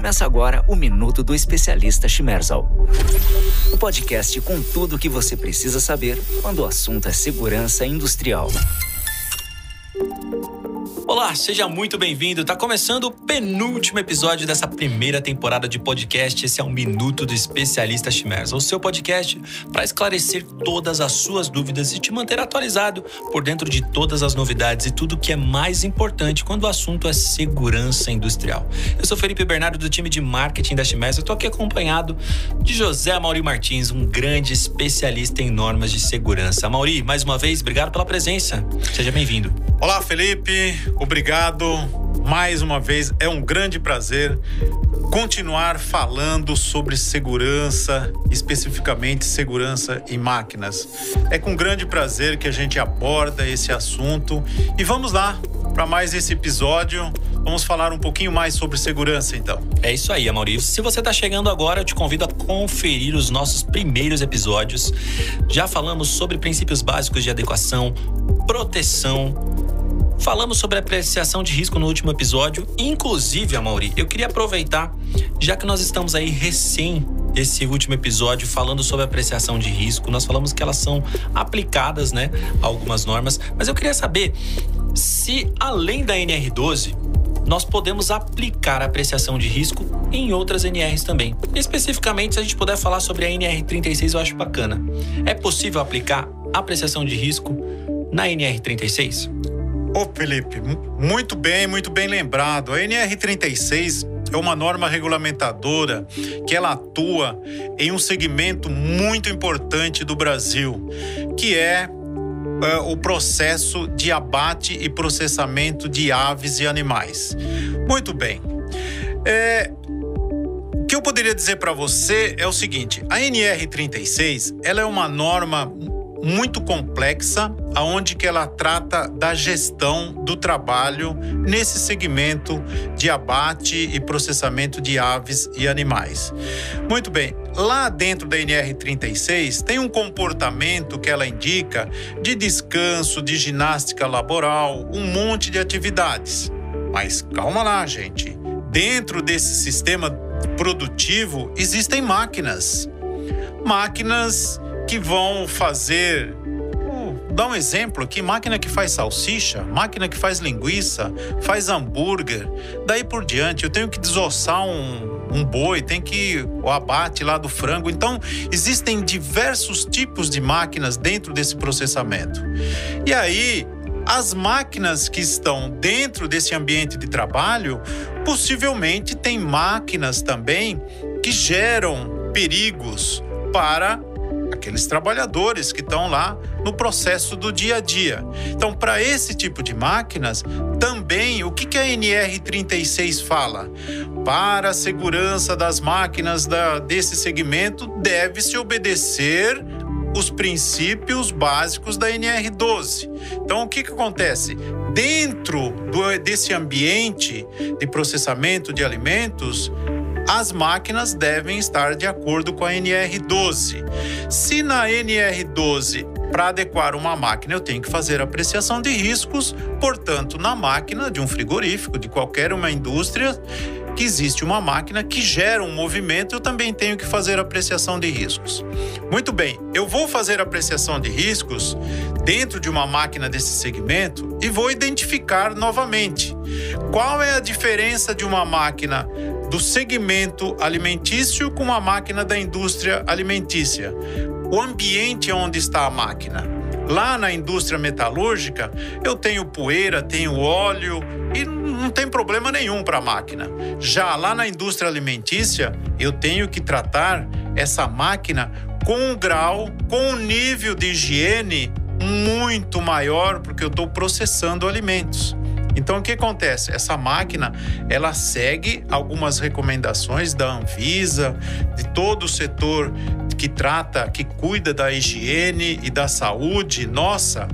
Começa agora o Minuto do Especialista Schmerzal. O podcast com tudo o que você precisa saber quando o assunto é segurança industrial. Olá, seja muito bem-vindo. Tá começando o penúltimo episódio dessa primeira temporada de podcast. Esse é o Minuto do Especialista Chimers, o seu podcast para esclarecer todas as suas dúvidas e te manter atualizado por dentro de todas as novidades e tudo que é mais importante quando o assunto é segurança industrial. Eu sou Felipe Bernardo do time de marketing da Chimers. Eu tô aqui acompanhado de José Mauri Martins, um grande especialista em normas de segurança. Mauri, mais uma vez, obrigado pela presença. Seja bem-vindo. Olá, Felipe. Obrigado mais uma vez. É um grande prazer continuar falando sobre segurança, especificamente segurança em máquinas. É com grande prazer que a gente aborda esse assunto e vamos lá para mais esse episódio. Vamos falar um pouquinho mais sobre segurança, então. É isso aí, Maurício. Se você está chegando agora, eu te convido a conferir os nossos primeiros episódios. Já falamos sobre princípios básicos de adequação, proteção, Falamos sobre apreciação de risco no último episódio, inclusive, Amaury, eu queria aproveitar, já que nós estamos aí recém esse último episódio falando sobre apreciação de risco, nós falamos que elas são aplicadas, né, a algumas normas, mas eu queria saber se além da NR12 nós podemos aplicar a apreciação de risco em outras NRs também. Especificamente, se a gente puder falar sobre a NR36, eu acho bacana. É possível aplicar apreciação de risco na NR36? Ô Felipe, muito bem, muito bem lembrado. A NR36 é uma norma regulamentadora que ela atua em um segmento muito importante do Brasil, que é uh, o processo de abate e processamento de aves e animais. Muito bem. É, o que eu poderia dizer para você é o seguinte: a NR36 ela é uma norma muito complexa, aonde que ela trata da gestão do trabalho nesse segmento de abate e processamento de aves e animais. Muito bem, lá dentro da NR36 tem um comportamento que ela indica de descanso, de ginástica laboral, um monte de atividades. Mas calma lá, gente. Dentro desse sistema produtivo existem máquinas. Máquinas que vão fazer dar um exemplo aqui: máquina que faz salsicha, máquina que faz linguiça, faz hambúrguer, daí por diante. Eu tenho que desossar um, um boi, tem que o abate lá do frango. Então, existem diversos tipos de máquinas dentro desse processamento. E aí, as máquinas que estão dentro desse ambiente de trabalho, possivelmente tem máquinas também que geram perigos para aqueles trabalhadores que estão lá no processo do dia a dia. Então, para esse tipo de máquinas, também o que, que a NR36 fala? Para a segurança das máquinas da, desse segmento, deve-se obedecer os princípios básicos da NR12. Então, o que, que acontece? Dentro do, desse ambiente de processamento de alimentos, as máquinas devem estar de acordo com a NR12. Se na NR12 para adequar uma máquina, eu tenho que fazer apreciação de riscos, portanto, na máquina de um frigorífico, de qualquer uma indústria, que existe uma máquina que gera um movimento, eu também tenho que fazer apreciação de riscos. Muito bem, eu vou fazer apreciação de riscos dentro de uma máquina desse segmento e vou identificar novamente qual é a diferença de uma máquina do segmento alimentício com uma máquina da indústria alimentícia. O ambiente onde está a máquina. Lá na indústria metalúrgica, eu tenho poeira, tenho óleo e não tem problema nenhum para a máquina. Já lá na indústria alimentícia, eu tenho que tratar essa máquina com um grau, com um nível de higiene muito maior, porque eu estou processando alimentos. Então o que acontece? Essa máquina ela segue algumas recomendações da Anvisa, de todo o setor que trata, que cuida da higiene e da saúde nossa,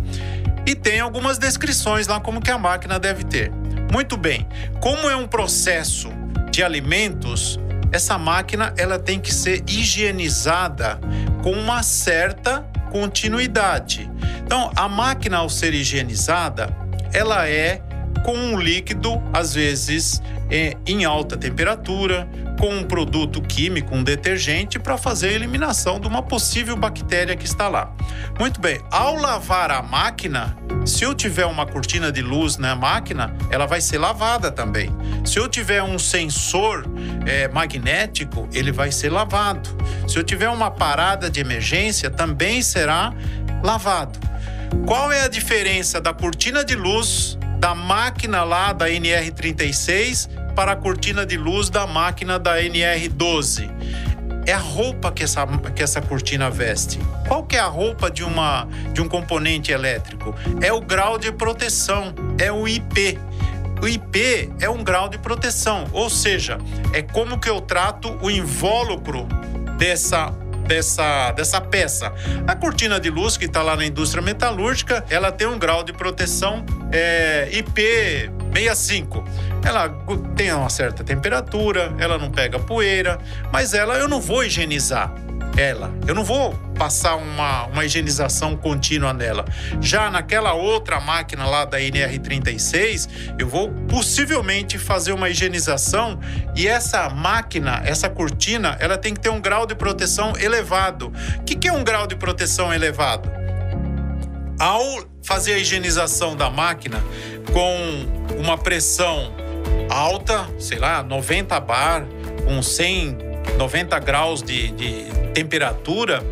e tem algumas descrições lá como que a máquina deve ter. Muito bem. Como é um processo de alimentos, essa máquina ela tem que ser higienizada com uma certa continuidade. Então, a máquina ao ser higienizada, ela é com um líquido, às vezes é, em alta temperatura, com um produto químico, um detergente, para fazer a eliminação de uma possível bactéria que está lá. Muito bem, ao lavar a máquina, se eu tiver uma cortina de luz na máquina, ela vai ser lavada também. Se eu tiver um sensor é, magnético, ele vai ser lavado. Se eu tiver uma parada de emergência, também será lavado. Qual é a diferença da cortina de luz da máquina lá da NR36 para a cortina de luz da máquina da NR12. É a roupa que essa, que essa cortina veste. Qual que é a roupa de, uma, de um componente elétrico? É o grau de proteção, é o IP. O IP é um grau de proteção, ou seja, é como que eu trato o invólucro dessa dessa, dessa peça. A cortina de luz que está lá na indústria metalúrgica, ela tem um grau de proteção é, IP65. Ela tem uma certa temperatura, ela não pega poeira, mas ela eu não vou higienizar ela. Eu não vou passar uma, uma higienização contínua nela. Já naquela outra máquina lá da NR36, eu vou possivelmente fazer uma higienização e essa máquina, essa cortina, ela tem que ter um grau de proteção elevado. O que, que é um grau de proteção elevado? Ao fazer a higienização da máquina com uma pressão alta, sei lá, 90 bar, com 100, 90 graus de, de temperatura,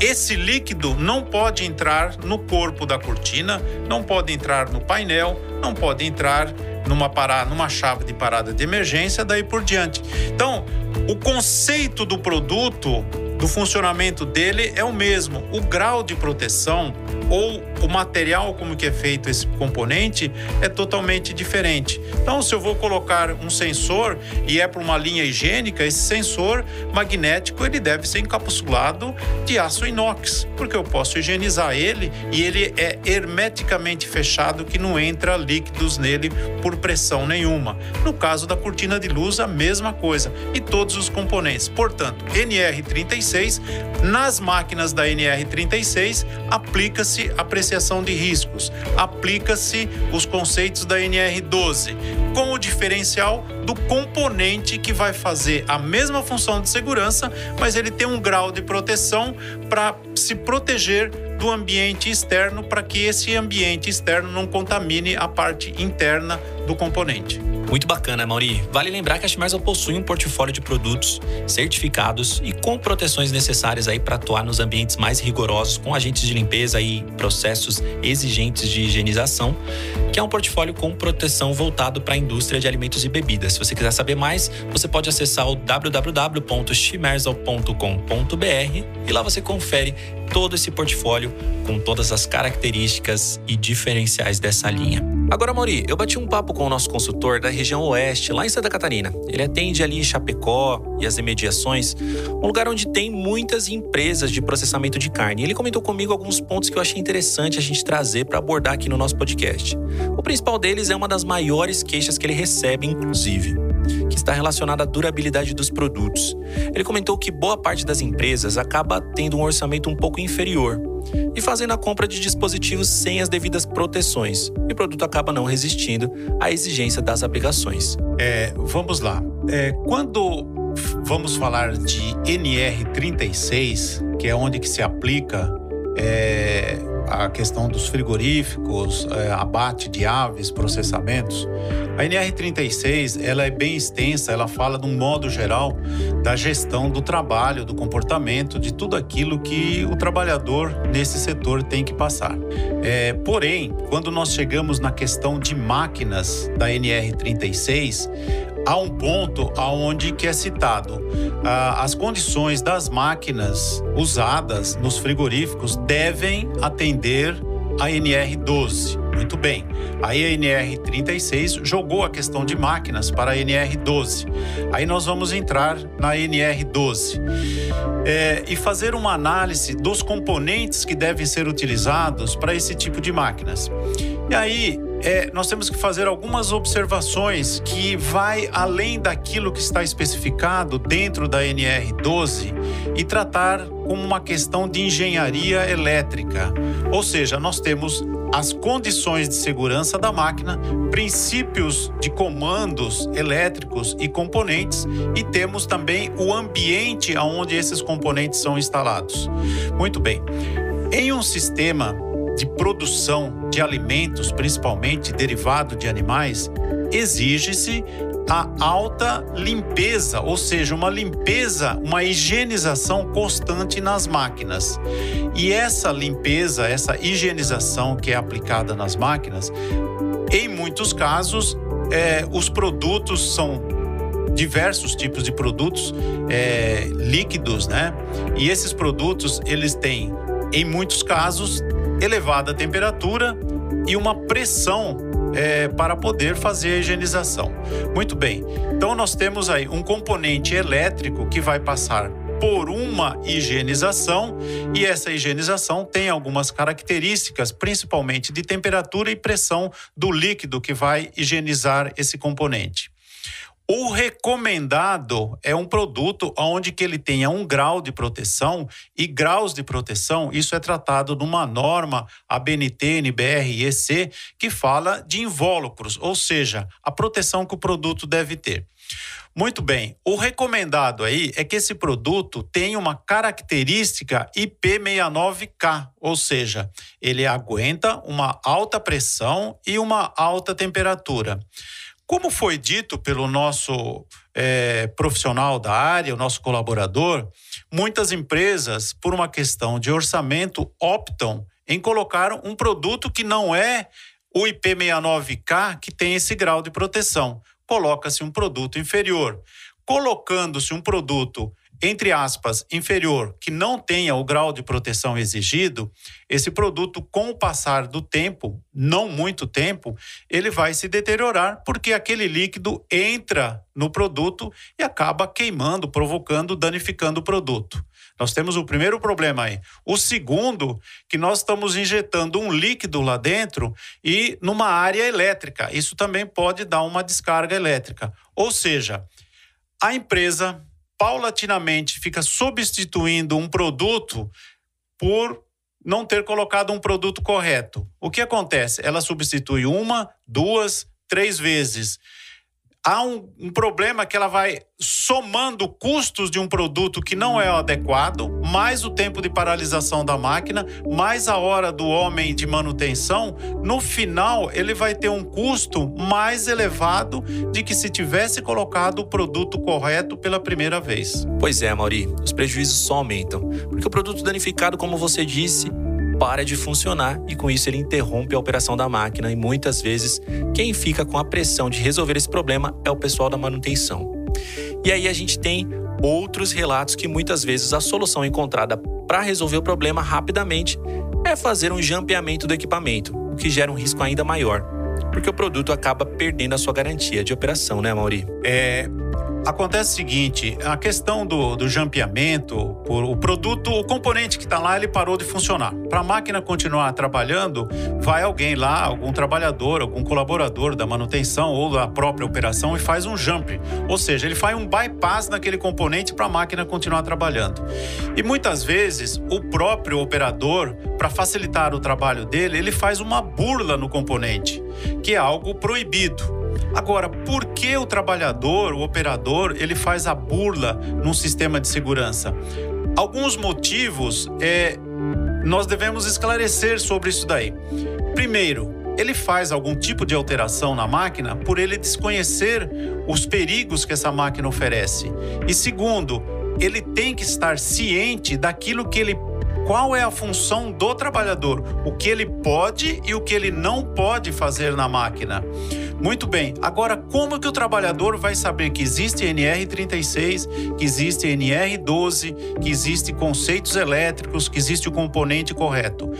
esse líquido não pode entrar no corpo da cortina, não pode entrar no painel, não pode entrar numa parada, numa chave de parada de emergência, daí por diante. Então, o conceito do produto do funcionamento dele é o mesmo. O grau de proteção ou o material como que é feito esse componente é totalmente diferente. Então, se eu vou colocar um sensor e é para uma linha higiênica, esse sensor magnético ele deve ser encapsulado de aço inox, porque eu posso higienizar ele e ele é hermeticamente fechado que não entra líquidos nele por pressão nenhuma. No caso da cortina de luz, a mesma coisa e todos os componentes. Portanto, NR35 nas máquinas da NR36, aplica-se apreciação de riscos, aplica-se os conceitos da NR12, com o diferencial do componente que vai fazer a mesma função de segurança, mas ele tem um grau de proteção para se proteger do ambiente externo para que esse ambiente externo não contamine a parte interna do componente. Muito bacana, Mauri. Vale lembrar que a Schmersal possui um portfólio de produtos certificados e com proteções necessárias aí para atuar nos ambientes mais rigorosos, com agentes de limpeza e processos exigentes de higienização, que é um portfólio com proteção voltado para a indústria de alimentos e bebidas. Se você quiser saber mais, você pode acessar o www.schmersal.com.br e lá você confere todo esse portfólio com todas as características e diferenciais dessa linha. Agora, Mauri, eu bati um papo com o nosso consultor da região oeste, lá em Santa Catarina. Ele atende ali em Chapecó e as imediações, um lugar onde tem muitas empresas de processamento de carne. Ele comentou comigo alguns pontos que eu achei interessante a gente trazer para abordar aqui no nosso podcast. O principal deles é uma das maiores queixas que ele recebe, inclusive que está relacionada à durabilidade dos produtos. Ele comentou que boa parte das empresas acaba tendo um orçamento um pouco inferior e fazendo a compra de dispositivos sem as devidas proteções, e o produto acaba não resistindo à exigência das aplicações. É, vamos lá. É, quando vamos falar de NR36, que é onde que se aplica é, a questão dos frigoríficos, é, abate de aves, processamentos. A NR36 ela é bem extensa, ela fala de um modo geral da gestão do trabalho, do comportamento, de tudo aquilo que o trabalhador nesse setor tem que passar. É, porém, quando nós chegamos na questão de máquinas da NR36, há um ponto aonde que é citado ah, as condições das máquinas usadas nos frigoríficos devem atender a NR12. Muito bem. A NR36 jogou a questão de máquinas para a NR12. Aí nós vamos entrar na NR12 é, e fazer uma análise dos componentes que devem ser utilizados para esse tipo de máquinas. E aí é, nós temos que fazer algumas observações que vai além daquilo que está especificado dentro da NR12 e tratar como uma questão de engenharia elétrica. Ou seja, nós temos as condições de segurança da máquina, princípios de comandos elétricos e componentes e temos também o ambiente onde esses componentes são instalados. Muito bem. Em um sistema de produção de alimentos, principalmente derivado de animais, exige-se a alta limpeza, ou seja, uma limpeza, uma higienização constante nas máquinas. E essa limpeza, essa higienização que é aplicada nas máquinas, em muitos casos, é, os produtos são diversos tipos de produtos é, líquidos, né? E esses produtos eles têm, em muitos casos, elevada temperatura e uma pressão é, para poder fazer a higienização. Muito bem, então nós temos aí um componente elétrico que vai passar por uma higienização e essa higienização tem algumas características, principalmente de temperatura e pressão do líquido que vai higienizar esse componente. O recomendado é um produto onde que ele tenha um grau de proteção e graus de proteção, isso é tratado numa norma ABNT, NBR e EC que fala de invólucros, ou seja, a proteção que o produto deve ter. Muito bem, o recomendado aí é que esse produto tenha uma característica IP69K, ou seja, ele aguenta uma alta pressão e uma alta temperatura. Como foi dito pelo nosso é, profissional da área, o nosso colaborador, muitas empresas, por uma questão de orçamento, optam em colocar um produto que não é o IP69K que tem esse grau de proteção. Coloca-se um produto inferior. Colocando-se um produto entre aspas, inferior, que não tenha o grau de proteção exigido, esse produto, com o passar do tempo, não muito tempo, ele vai se deteriorar porque aquele líquido entra no produto e acaba queimando, provocando, danificando o produto. Nós temos o primeiro problema aí. O segundo, que nós estamos injetando um líquido lá dentro e numa área elétrica. Isso também pode dar uma descarga elétrica. Ou seja, a empresa paulatinamente fica substituindo um produto por não ter colocado um produto correto. O que acontece? Ela substitui uma, duas, três vezes há um, um, problema que ela vai somando custos de um produto que não é adequado, mais o tempo de paralisação da máquina, mais a hora do homem de manutenção. No final, ele vai ter um custo mais elevado de que se tivesse colocado o produto correto pela primeira vez. Pois é, Mauri, os prejuízos só aumentam. Porque o produto danificado, como você disse, para de funcionar e com isso ele interrompe a operação da máquina e muitas vezes quem fica com a pressão de resolver esse problema é o pessoal da manutenção. E aí a gente tem outros relatos que muitas vezes a solução encontrada para resolver o problema rapidamente é fazer um jampeamento do equipamento, o que gera um risco ainda maior, porque o produto acaba perdendo a sua garantia de operação, né, Mauri? É, Acontece o seguinte, a questão do, do jampeamento, o produto, o componente que está lá, ele parou de funcionar. Para a máquina continuar trabalhando, vai alguém lá, algum trabalhador, algum colaborador da manutenção ou da própria operação e faz um jump. Ou seja, ele faz um bypass naquele componente para a máquina continuar trabalhando. E muitas vezes, o próprio operador, para facilitar o trabalho dele, ele faz uma burla no componente, que é algo proibido. Agora, por que o trabalhador, o operador, ele faz a burla num sistema de segurança? Alguns motivos é, nós devemos esclarecer sobre isso daí. Primeiro, ele faz algum tipo de alteração na máquina por ele desconhecer os perigos que essa máquina oferece. E segundo, ele tem que estar ciente daquilo que ele qual é a função do trabalhador, o que ele pode e o que ele não pode fazer na máquina. Muito bem. Agora, como que o trabalhador vai saber que existe NR36, que existe NR12, que existe conceitos elétricos, que existe o componente correto?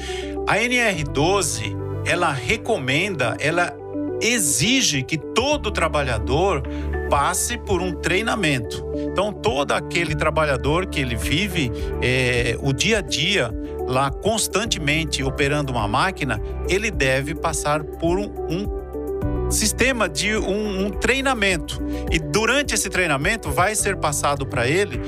A NR12, ela recomenda, ela exige que todo trabalhador passe por um treinamento. Então, todo aquele trabalhador que ele vive é, o dia a dia lá constantemente operando uma máquina, ele deve passar por um, um sistema de um, um, treinamento. E durante esse treinamento vai ser passado para ele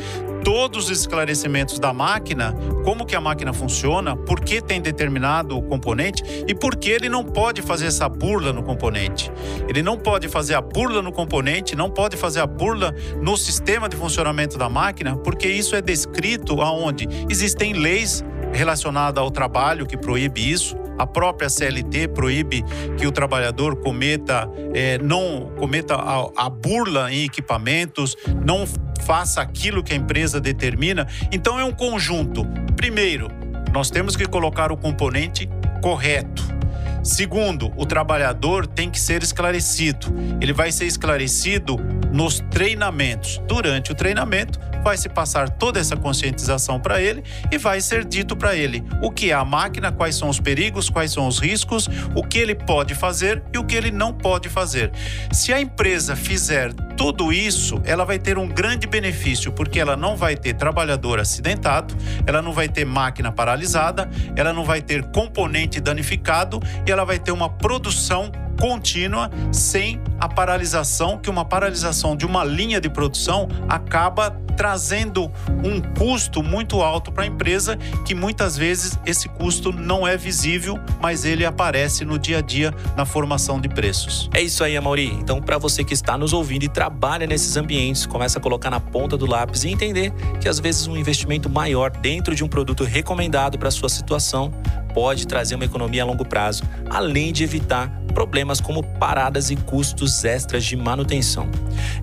todos os esclarecimentos da máquina, como que a máquina funciona, por que tem determinado componente e por que ele não pode fazer essa burla no componente. Ele não pode fazer a burla no componente, não pode fazer a burla no sistema de funcionamento da máquina, porque isso é descrito aonde existem leis relacionadas ao trabalho que proíbe isso. A própria CLT proíbe que o trabalhador cometa, é, não cometa a, a burla em equipamentos, não faça aquilo que a empresa determina. Então é um conjunto. Primeiro, nós temos que colocar o componente correto. Segundo, o trabalhador tem que ser esclarecido. Ele vai ser esclarecido nos treinamentos. Durante o treinamento, vai se passar toda essa conscientização para ele e vai ser dito para ele o que é a máquina, quais são os perigos, quais são os riscos, o que ele pode fazer e o que ele não pode fazer. Se a empresa fizer tudo isso, ela vai ter um grande benefício, porque ela não vai ter trabalhador acidentado, ela não vai ter máquina paralisada, ela não vai ter componente danificado e ela vai ter uma produção contínua sem a paralisação, que uma paralisação de uma linha de produção acaba trazendo um custo muito alto para a empresa, que muitas vezes esse custo não é visível, mas ele aparece no dia a dia na formação de preços. É isso aí, Amaury. Então, para você que está nos ouvindo e trabalha nesses ambientes, começa a colocar na ponta do lápis e entender que às vezes um investimento maior dentro de um produto recomendado para sua situação pode trazer uma economia a longo prazo, além de evitar problemas como paradas e custos extras de manutenção.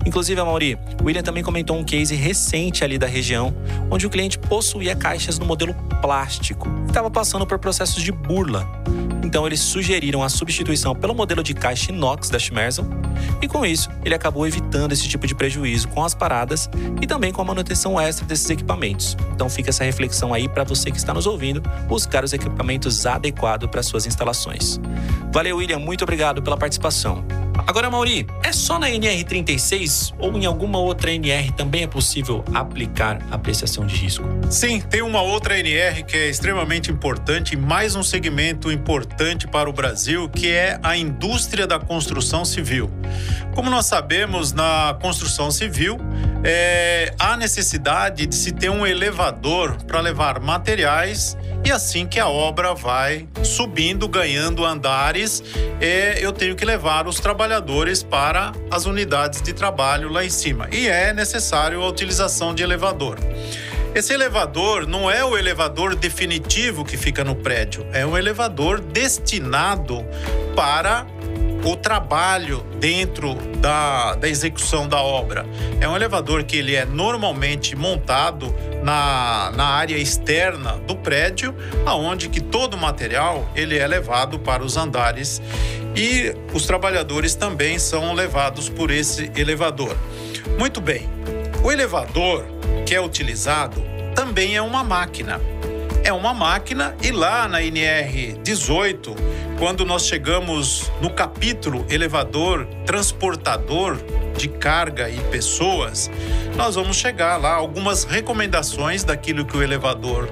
Inclusive, Mauri, o William também comentou um case recente ali da região, onde o cliente possuía caixas no modelo plástico e estava passando por processos de burla. Então eles sugeriram a substituição pelo modelo de caixa inox da Schmerzel e com isso ele acabou evitando esse tipo de prejuízo com as paradas e também com a manutenção extra desses equipamentos. Então fica essa reflexão aí para você que está nos ouvindo, buscar os equipamentos adequados para suas instalações. Valeu, William, muito obrigado pela participação. Agora, Mauri, é só na NR36 ou em alguma outra NR também é possível aplicar apreciação de risco? Sim, tem uma outra NR que é extremamente importante, mais um segmento importante para o Brasil, que é a indústria da construção civil. Como nós sabemos, na construção civil, é, há necessidade de se ter um elevador para levar materiais e assim que a obra vai subindo, ganhando andares, é, eu tenho que levar os trabalhadores para as unidades de trabalho lá em cima. E é necessário a utilização de elevador. Esse elevador não é o elevador definitivo que fica no prédio, é um elevador destinado para o trabalho dentro da, da execução da obra. É um elevador que ele é normalmente montado na, na área externa do prédio, aonde que todo o material ele é levado para os andares e os trabalhadores também são levados por esse elevador. Muito bem. O elevador que é utilizado também é uma máquina. É uma máquina e lá na NR 18 quando nós chegamos no capítulo elevador transportador de carga e pessoas, nós vamos chegar lá algumas recomendações daquilo que o elevador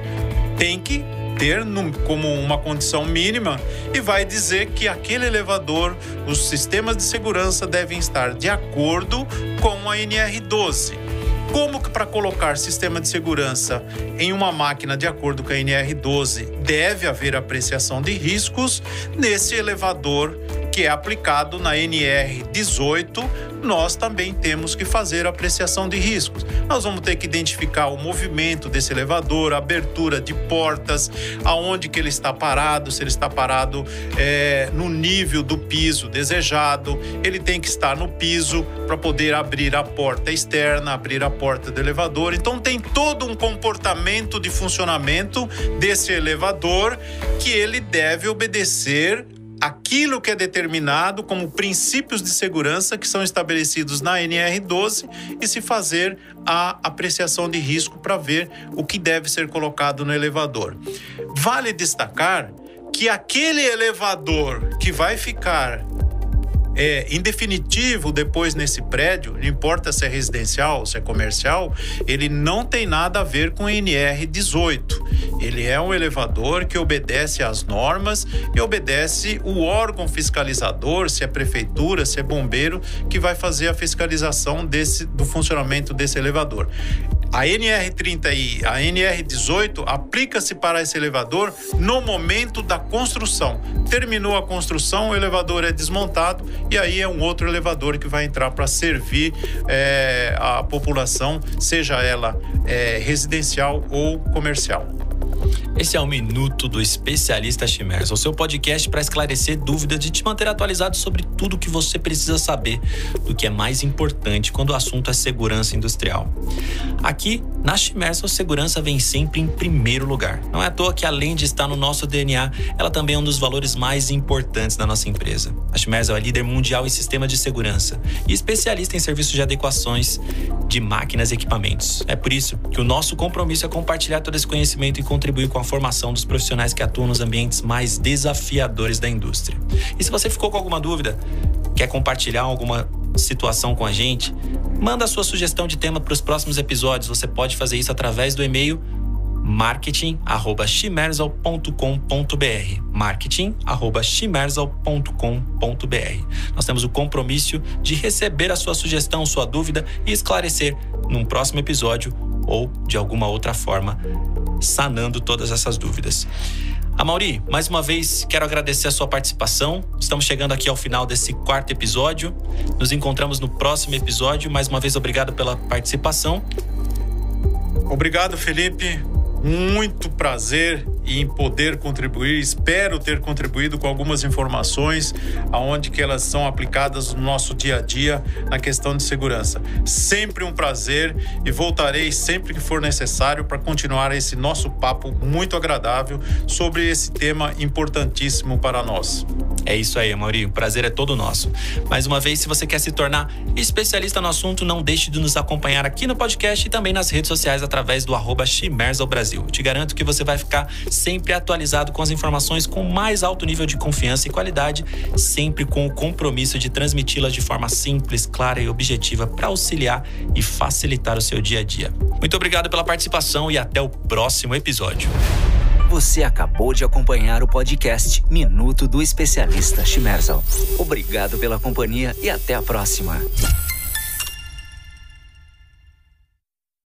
tem que ter como uma condição mínima e vai dizer que aquele elevador, os sistemas de segurança devem estar de acordo com a NR12. Como que para colocar sistema de segurança em uma máquina de acordo com a NR12 deve haver apreciação de riscos nesse elevador que é aplicado na NR 18, nós também temos que fazer apreciação de riscos. Nós vamos ter que identificar o movimento desse elevador, a abertura de portas, aonde que ele está parado, se ele está parado é, no nível do piso desejado, ele tem que estar no piso para poder abrir a porta externa, abrir a porta do elevador. Então tem todo um comportamento de funcionamento desse elevador que ele deve obedecer aquilo que é determinado como princípios de segurança que são estabelecidos na NR12 e se fazer a apreciação de risco para ver o que deve ser colocado no elevador. Vale destacar que aquele elevador que vai ficar é, em definitivo, depois nesse prédio, não importa se é residencial se é comercial, ele não tem nada a ver com NR 18. Ele é um elevador que obedece às normas e obedece o órgão fiscalizador, se é prefeitura, se é bombeiro, que vai fazer a fiscalização desse, do funcionamento desse elevador. A NR30 e a NR18 aplica-se para esse elevador no momento da construção. Terminou a construção, o elevador é desmontado e aí é um outro elevador que vai entrar para servir é, a população, seja ela é, residencial ou comercial. Esse é o Minuto do Especialista Chimers, o seu podcast para esclarecer dúvidas e te manter atualizado sobre tudo o que você precisa saber do que é mais importante quando o assunto é segurança industrial. Aqui, na Chimers, a segurança vem sempre em primeiro lugar. Não é à toa que, além de estar no nosso DNA, ela também é um dos valores mais importantes da nossa empresa. A Chimers é a líder mundial em sistema de segurança e especialista em serviços de adequações de máquinas e equipamentos. É por isso que o nosso compromisso é compartilhar todo esse conhecimento e contribuir com a formação dos profissionais que atuam nos ambientes mais desafiadores da indústria. E se você ficou com alguma dúvida, quer compartilhar alguma situação com a gente, manda sua sugestão de tema para os próximos episódios. Você pode fazer isso através do e-mail marketing@chimersal.com.br. marketing@chimersal.com.br. Nós temos o compromisso de receber a sua sugestão, sua dúvida e esclarecer num próximo episódio ou de alguma outra forma sanando todas essas dúvidas. Amauri, mais uma vez quero agradecer a sua participação. Estamos chegando aqui ao final desse quarto episódio. Nos encontramos no próximo episódio. Mais uma vez, obrigado pela participação. Obrigado, Felipe. Muito prazer em poder contribuir. Espero ter contribuído com algumas informações aonde que elas são aplicadas no nosso dia a dia na questão de segurança. Sempre um prazer e voltarei sempre que for necessário para continuar esse nosso papo muito agradável sobre esse tema importantíssimo para nós. É isso aí, Mauri. O prazer é todo nosso. Mais uma vez, se você quer se tornar especialista no assunto, não deixe de nos acompanhar aqui no podcast e também nas redes sociais através do arroba Brasil. Te garanto que você vai ficar sempre atualizado com as informações com mais alto nível de confiança e qualidade, sempre com o compromisso de transmiti-las de forma simples, clara e objetiva para auxiliar e facilitar o seu dia a dia. Muito obrigado pela participação e até o próximo episódio. Você acabou de acompanhar o podcast Minuto do Especialista Shimerzal. Obrigado pela companhia e até a próxima.